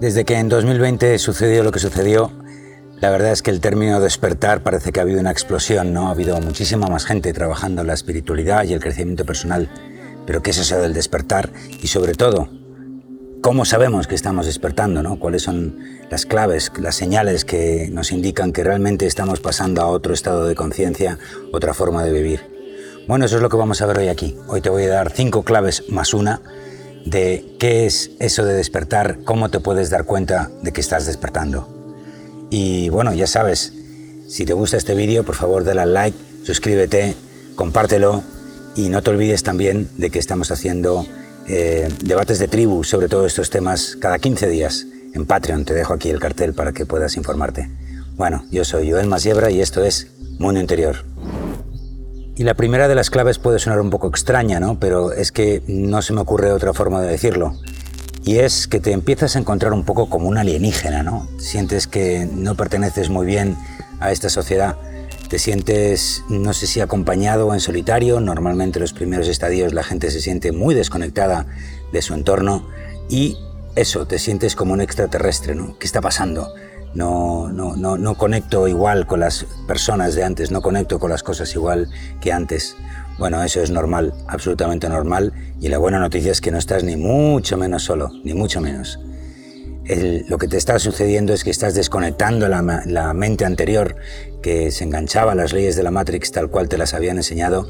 Desde que en 2020 sucedió lo que sucedió, la verdad es que el término despertar parece que ha habido una explosión, ¿no? Ha habido muchísima más gente trabajando en la espiritualidad y el crecimiento personal. Pero ¿qué es eso del despertar? Y sobre todo, ¿cómo sabemos que estamos despertando, ¿no? ¿Cuáles son las claves, las señales que nos indican que realmente estamos pasando a otro estado de conciencia, otra forma de vivir? Bueno, eso es lo que vamos a ver hoy aquí. Hoy te voy a dar cinco claves más una de qué es eso de despertar, cómo te puedes dar cuenta de que estás despertando. Y bueno, ya sabes, si te gusta este vídeo, por favor dale al like, suscríbete, compártelo y no te olvides también de que estamos haciendo eh, debates de tribu sobre todos estos temas cada 15 días en Patreon. Te dejo aquí el cartel para que puedas informarte. Bueno, yo soy Joel Masiebra y esto es Mundo Interior. Y la primera de las claves puede sonar un poco extraña, ¿no? Pero es que no se me ocurre otra forma de decirlo. Y es que te empiezas a encontrar un poco como un alienígena, ¿no? Sientes que no perteneces muy bien a esta sociedad. Te sientes, no sé si acompañado o en solitario. Normalmente los primeros estadios la gente se siente muy desconectada de su entorno. Y eso, te sientes como un extraterrestre, ¿no? ¿Qué está pasando? No, no, no, no conecto igual con las personas de antes, no conecto con las cosas igual que antes. Bueno, eso es normal, absolutamente normal, y la buena noticia es que no estás ni mucho menos solo, ni mucho menos. lo que te está sucediendo es que estás desconectando la, la, mente anterior que se enganchaba a las leyes de la Matrix tal cual te las habían enseñado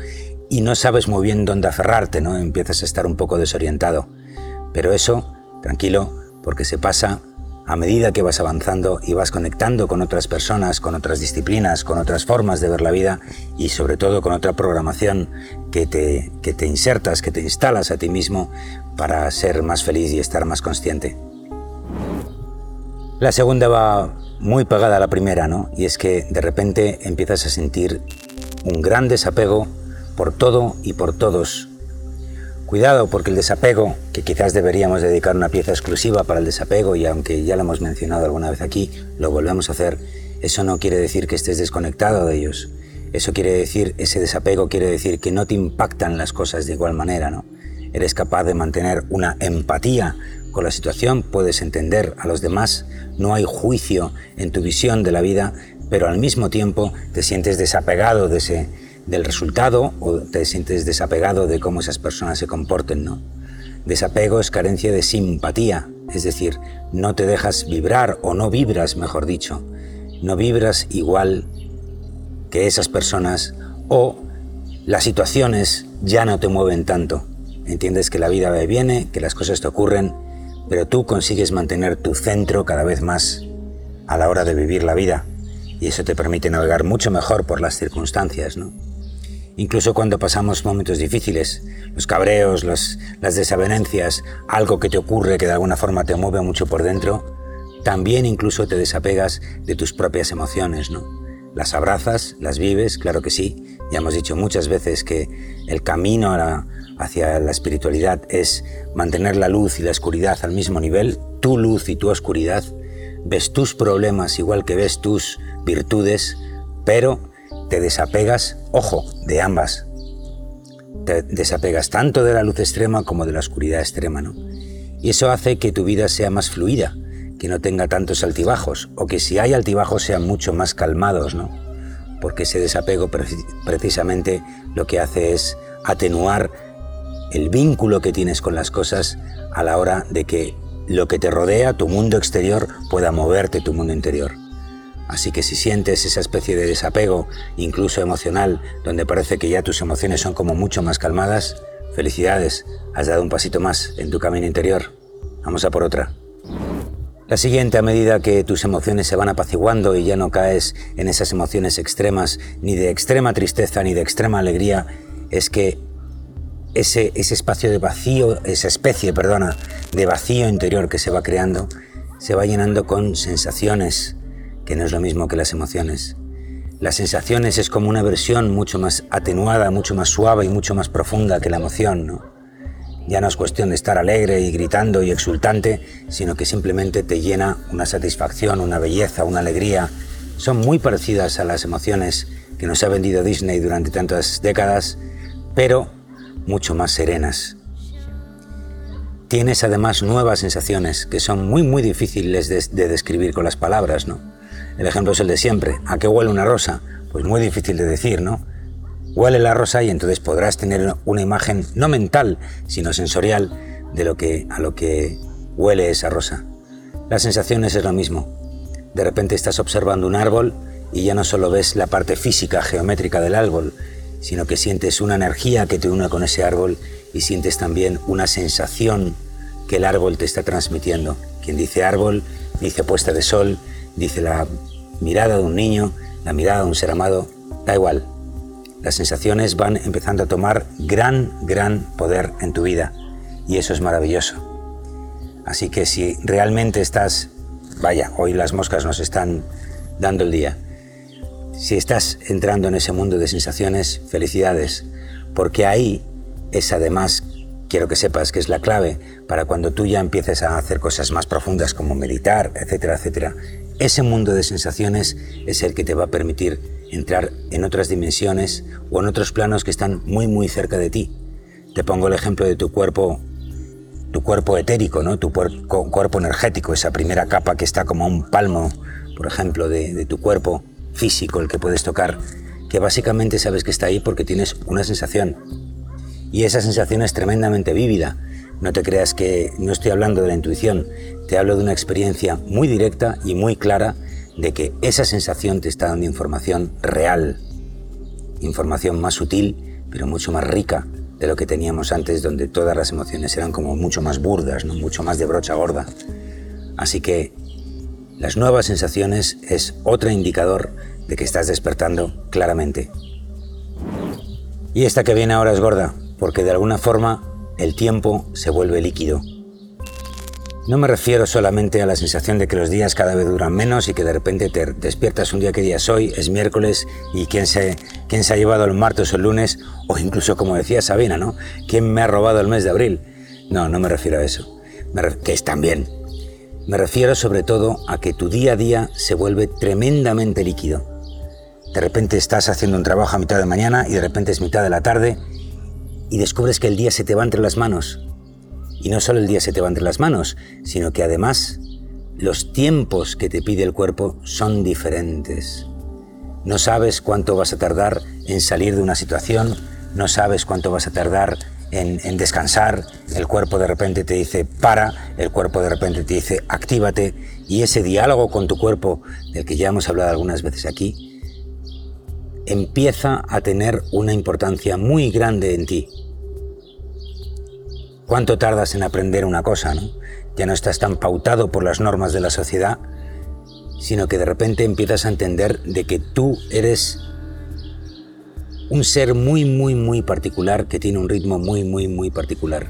y no sabes muy bien dónde aferrarte, ¿no? Empiezas a estar un poco desorientado. Pero eso, tranquilo, porque se pasa a medida que vas avanzando y vas conectando con otras personas, con otras disciplinas, con otras formas de ver la vida y sobre todo con otra programación que te, que te insertas, que te instalas a ti mismo para ser más feliz y estar más consciente. La segunda va muy pegada a la primera, ¿no? Y es que de repente empiezas a sentir un gran desapego por todo y por todos Cuidado porque el desapego, que quizás deberíamos dedicar una pieza exclusiva para el desapego y aunque ya lo hemos mencionado alguna vez aquí, lo volvemos a hacer, eso no quiere decir que estés desconectado de ellos. Eso quiere decir, ese desapego quiere decir que no te impactan las cosas de igual manera, ¿no? Eres capaz de mantener una empatía con la situación, puedes entender a los demás, no hay juicio en tu visión de la vida, pero al mismo tiempo te sientes desapegado de ese del resultado o te sientes desapegado de cómo esas personas se comporten, ¿no? Desapego es carencia de simpatía, es decir, no te dejas vibrar o no vibras, mejor dicho, no vibras igual que esas personas o las situaciones ya no te mueven tanto. Entiendes que la vida viene, que las cosas te ocurren, pero tú consigues mantener tu centro cada vez más a la hora de vivir la vida y eso te permite navegar mucho mejor por las circunstancias, ¿no? Incluso cuando pasamos momentos difíciles, los cabreos, las desavenencias, algo que te ocurre que de alguna forma te mueve mucho por dentro, también incluso te desapegas de tus propias emociones, ¿no? Las abrazas, las vives, claro que sí. Ya hemos dicho muchas veces que el camino hacia la espiritualidad es mantener la luz y la oscuridad al mismo nivel, tu luz y tu oscuridad. Ves tus problemas igual que ves tus virtudes, pero te desapegas, ojo, de ambas. Te desapegas tanto de la luz extrema como de la oscuridad extrema, ¿no? Y eso hace que tu vida sea más fluida, que no tenga tantos altibajos, o que si hay altibajos sean mucho más calmados, ¿no? Porque ese desapego precisamente lo que hace es atenuar el vínculo que tienes con las cosas a la hora de que lo que te rodea, tu mundo exterior, pueda moverte tu mundo interior. Así que si sientes esa especie de desapego, incluso emocional, donde parece que ya tus emociones son como mucho más calmadas, felicidades, has dado un pasito más en tu camino interior. Vamos a por otra. La siguiente, a medida que tus emociones se van apaciguando y ya no caes en esas emociones extremas, ni de extrema tristeza ni de extrema alegría, es que ese, ese espacio de vacío, esa especie, perdona, de vacío interior que se va creando, se va llenando con sensaciones, que no es lo mismo que las emociones. Las sensaciones es como una versión mucho más atenuada, mucho más suave y mucho más profunda que la emoción. Ya no es cuestión de estar alegre y gritando y exultante, sino que simplemente te llena una satisfacción, una belleza, una alegría. Son muy parecidas a las emociones que nos ha vendido Disney durante tantas décadas, pero mucho más serenas. tienes además nuevas sensaciones que son muy muy difíciles de, describir con las palabras, ¿no? El ejemplo es el de siempre. ¿A qué huele una rosa? Pues muy difícil de decir, ¿no? Huele la rosa y entonces podrás tener una imagen no mental, sino sensorial de lo que a lo que huele esa rosa. Las sensaciones es lo mismo. De repente estás observando un árbol y ya no solo ves la parte física, geométrica del árbol, sino que sientes una energía que te une con ese árbol y sientes también una sensación que el árbol te está transmitiendo. Quien dice árbol, dice puesta de sol, dice la mirada de un niño, la mirada de un ser amado, da igual. Las sensaciones van empezando a tomar gran, gran poder en tu vida y eso es maravilloso. Así que si realmente estás, vaya, hoy las moscas nos están dando el día, si estás entrando en ese mundo de sensaciones, felicidades, porque ahí es además, quiero que sepas que es la clave para cuando tú ya empieces a hacer cosas más profundas como meditar, etcétera, etcétera. Ese mundo de sensaciones es el que te va a permitir entrar en otras dimensiones o en otros planos que están muy, muy cerca de ti. Te pongo el ejemplo de tu cuerpo tu cuerpo etérico, ¿no? tu cuerpo energético, esa primera capa que está como un palmo, por ejemplo, de tu cuerpo, físico el que puedes tocar, que básicamente sabes que está ahí porque tienes una sensación. Y esa sensación es tremendamente vívida. No te creas que no estoy hablando de la intuición, te hablo de una experiencia muy directa y muy clara de que esa sensación te está dando información real, información más sutil, pero mucho más rica de lo que teníamos antes, donde todas las emociones eran como mucho más burdas, ¿no? mucho más de brocha gorda. Así que las nuevas sensaciones es otro indicador de que estás despertando claramente. Y esta que viene ahora es gorda, porque de alguna forma el tiempo se vuelve líquido. No me refiero solamente a la sensación de que los días cada vez duran menos y que de repente te despiertas un día que día es hoy, es miércoles y quién se, quién se ha llevado el martes o el lunes, o incluso como decía Sabina, ¿no? ¿Quién me ha robado el mes de abril? No, no me refiero a eso, que es también, me refiero sobre todo a que tu día a día se vuelve tremendamente líquido. De repente estás haciendo un trabajo a mitad de mañana y de repente es mitad de la tarde y descubres que el día se te va entre las manos. Y no solo el día se te va entre las manos, sino que además los tiempos que te pide el cuerpo son diferentes. No sabes cuánto vas a tardar en salir de una situación, no sabes cuánto vas a tardar en, descansar, el cuerpo de repente te dice para, el cuerpo de repente te dice actívate y ese diálogo con tu cuerpo, del que ya hemos hablado algunas veces aquí, empieza a tener una importancia muy grande en ti. ¿Cuánto tardas en aprender una cosa, no? Ya no estás tan pautado por las normas de la sociedad, sino que de repente empiezas a entender de que tú eres un ser muy, muy, muy particular que tiene un ritmo muy, muy, muy particular.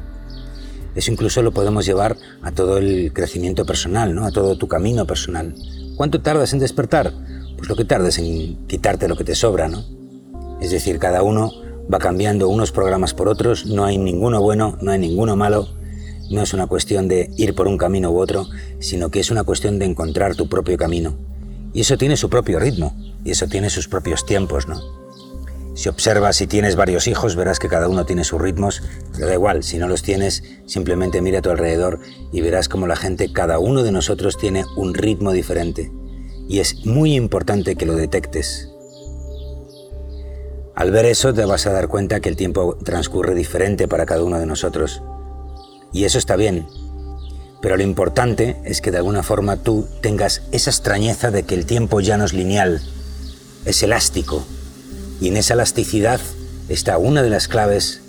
Eso incluso lo podemos llevar a todo el crecimiento personal, ¿no? a todo tu camino personal. ¿Cuánto tardas en despertar? Pues lo que tardes en quitarte lo que te sobra, ¿no? Es decir, cada uno va cambiando unos programas por otros, no hay ninguno bueno, no hay ninguno malo, no es una cuestión de ir por un camino u otro, sino que es una cuestión de encontrar tu propio camino. Y eso tiene su propio ritmo, y eso tiene sus propios tiempos, ¿no? Si observas si tienes varios hijos, verás que cada uno tiene sus ritmos, pero da igual, si no los tienes, simplemente mira a tu alrededor y verás como la gente, cada uno de nosotros tiene un ritmo diferente. Y es muy importante que lo detectes. Al ver eso te vas a dar cuenta que el tiempo transcurre diferente para cada uno de nosotros. Y eso está bien. Pero lo importante es que de alguna forma tú tengas esa extrañeza de que el tiempo ya no es lineal, es elástico, y en esa elasticidad está una de las claves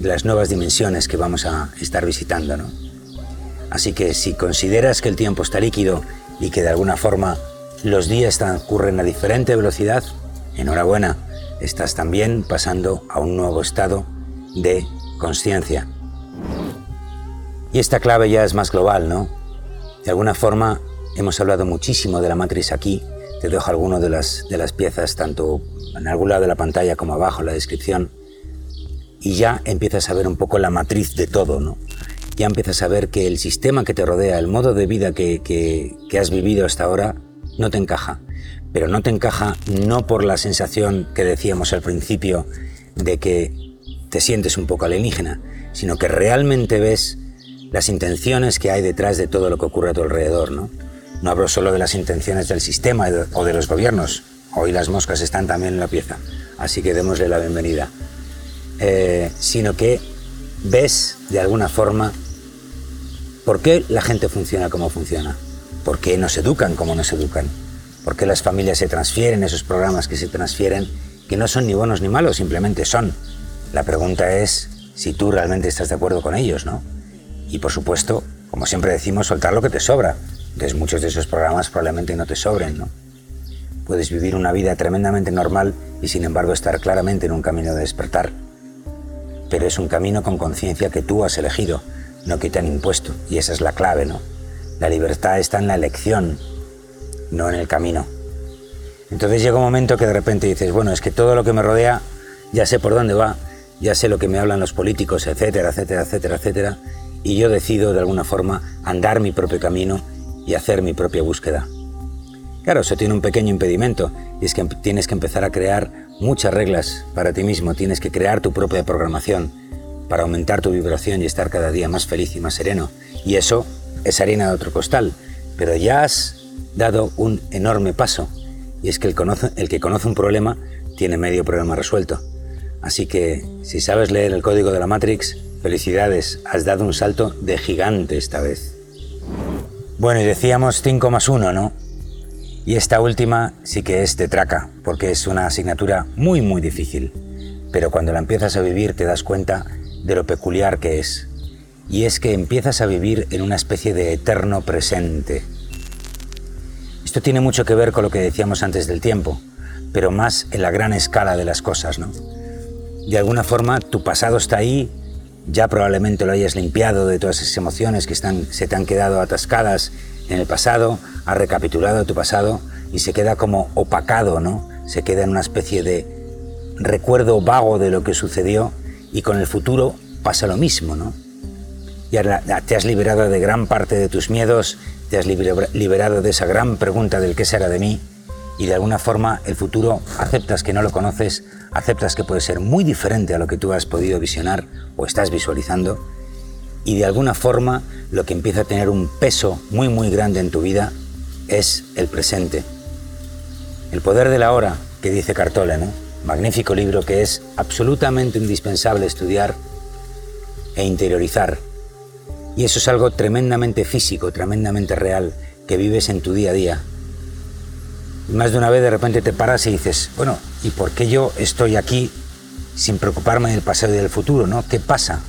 de las nuevas dimensiones que vamos a estar visitando. ¿no? Así que si consideras que el tiempo está líquido y que de alguna forma los días transcurren a diferente velocidad, enhorabuena, estás también pasando a un nuevo estado de conciencia. Y esta clave ya es más global, ¿no? De alguna forma hemos hablado muchísimo de la matriz aquí, te dejo algunas de las, de las piezas tanto en algún lado de la pantalla como abajo en la descripción, y ya empiezas a ver un poco la matriz de todo, ¿no? Ya empiezas a ver que el sistema que te rodea, el modo de vida que, que has vivido hasta ahora, no te encaja. Pero no te encaja no por la sensación que decíamos al principio de que te sientes un poco alienígena, sino que realmente ves las intenciones que hay detrás de todo lo que ocurre a tu alrededor, ¿no? No hablo solo de las intenciones del sistema o de los gobiernos. Hoy las moscas están también en la pieza, así que démosle la bienvenida. Eh, sino que ves de alguna forma por qué la gente funciona como funciona, por qué nos educan como nos educan, por qué las familias se transfieren, esos programas que se transfieren, que no son ni buenos ni malos, simplemente son. La pregunta es si tú realmente estás de acuerdo con ellos, ¿no? Y por supuesto, como siempre decimos, soltar lo que te sobra. Entonces muchos de esos programas probablemente no te sobren, ¿no? Puedes vivir una vida tremendamente normal y sin embargo estar claramente en un camino de despertar. Pero es un camino con conciencia que tú has elegido, no que te han impuesto. Y esa es la clave, ¿no? La libertad está en la elección, no en el camino. Entonces llega un momento que de repente dices, bueno, es que todo lo que me rodea, ya sé por dónde va, ya sé lo que me hablan los políticos, etcétera, etcétera, etcétera, etcétera, y yo decido de alguna forma andar mi propio camino y hacer mi propia búsqueda. Claro, eso tiene un pequeño impedimento, y es que tienes que empezar a crear muchas reglas para ti mismo, tienes que crear tu propia programación para aumentar tu vibración y estar cada día más feliz y más sereno. Y eso es harina de otro costal, pero ya has dado un enorme paso, y es que el, que conoce un problema tiene medio problema resuelto. Así que si sabes leer el código de la Matrix, felicidades, has dado un salto de gigante esta vez. Bueno, y decíamos 5 más 1, ¿no? Y esta última sí que es de traca, porque es una asignatura muy, muy difícil. Pero cuando la empiezas a vivir te das cuenta de lo peculiar que es. Y es que empiezas a vivir en una especie de eterno presente. Esto tiene mucho que ver con lo que decíamos antes del tiempo, pero más en la gran escala de las cosas, ¿no? de alguna forma tu pasado está ahí, ya probablemente lo hayas limpiado de todas esas emociones que están, se te han quedado atascadas en el pasado, has recapitulado tu pasado y se queda como opacado, ¿no? Se queda en una especie de recuerdo vago de lo que sucedió y con el futuro pasa lo mismo, ¿no? Ya te has liberado de gran parte de tus miedos, te has liberado de esa gran pregunta del qué será de mí y de alguna forma el futuro aceptas que no lo conoces, aceptas que puede ser muy diferente a lo que tú has podido visionar o estás visualizando y de alguna forma lo que empieza a tener un peso muy muy grande en tu vida es el presente. El poder de la hora que dice Cartola, ¿no? Magnífico libro que es absolutamente indispensable estudiar e interiorizar. Y eso es algo tremendamente físico, tremendamente real, que vives en tu día a día, más de una vez de repente te paras y dices, bueno, ¿y por qué yo estoy aquí sin preocuparme del pasado y del futuro? ¿no? ¿Qué pasa?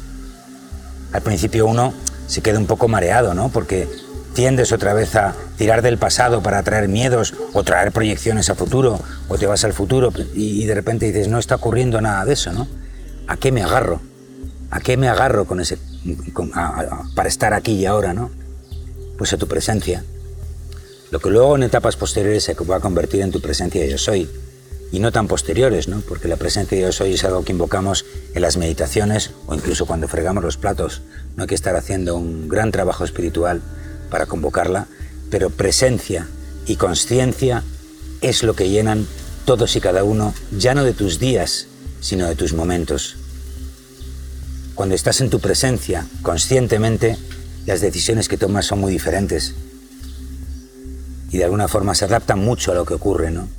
Al principio uno se queda un poco mareado, ¿no? Porque tiendes otra vez a tirar del pasado para traer miedos o traer proyecciones a futuro, o te vas al futuro y, de repente dices, no está ocurriendo nada de eso, ¿no? ¿A qué me agarro? ¿A qué me agarro con ese, para estar aquí y ahora, ¿no? Pues a tu presencia lo que luego en etapas posteriores se va a convertir en tu presencia yo soy, y no tan posteriores, ¿no? porque la presencia yo soy es algo que invocamos en las meditaciones o incluso cuando fregamos los platos. No hay que estar haciendo un gran trabajo espiritual para convocarla, pero presencia y conciencia es lo que llenan todos y cada uno, ya no de tus días, sino de tus momentos. Cuando estás en tu presencia, conscientemente, las decisiones que tomas son muy diferentes y de alguna forma se adaptan mucho a lo que ocurre, ¿no?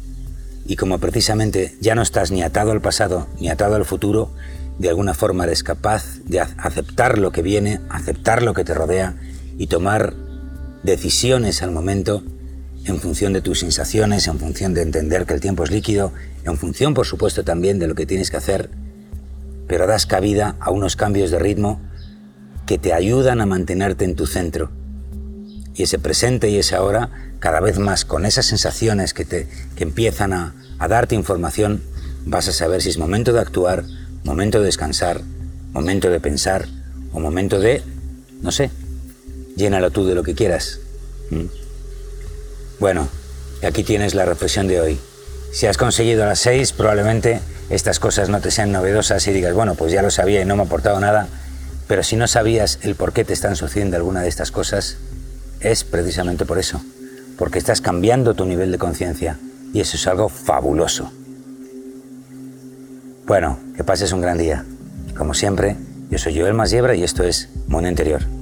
Y como precisamente ya no estás ni atado al pasado ni atado al futuro, de alguna forma eres capaz de aceptar lo que viene, aceptar lo que te rodea y tomar decisiones al momento en función de tus sensaciones, en función de entender que el tiempo es líquido, en función por supuesto también de lo que tienes que hacer, pero das cabida a unos cambios de ritmo que te ayudan a mantenerte en tu centro. Y ese presente y ese ahora cada vez más con esas sensaciones que, te, que empiezan a, a darte información, vas a saber si es momento de actuar, momento de descansar, momento de pensar o momento de, no sé, llénalo tú de lo que quieras. ¿Mm? Bueno, aquí tienes la reflexión de hoy. Si has conseguido las seis, probablemente estas cosas no te sean novedosas y digas, bueno, pues ya lo sabía y no me ha aportado nada, pero si no sabías el por qué te están sucediendo alguna de estas cosas, es precisamente por eso porque estás cambiando tu nivel de conciencia y eso es algo fabuloso. Bueno, que pases un gran día. Como siempre, yo soy Joel Masiebra y esto es Mundo Interior.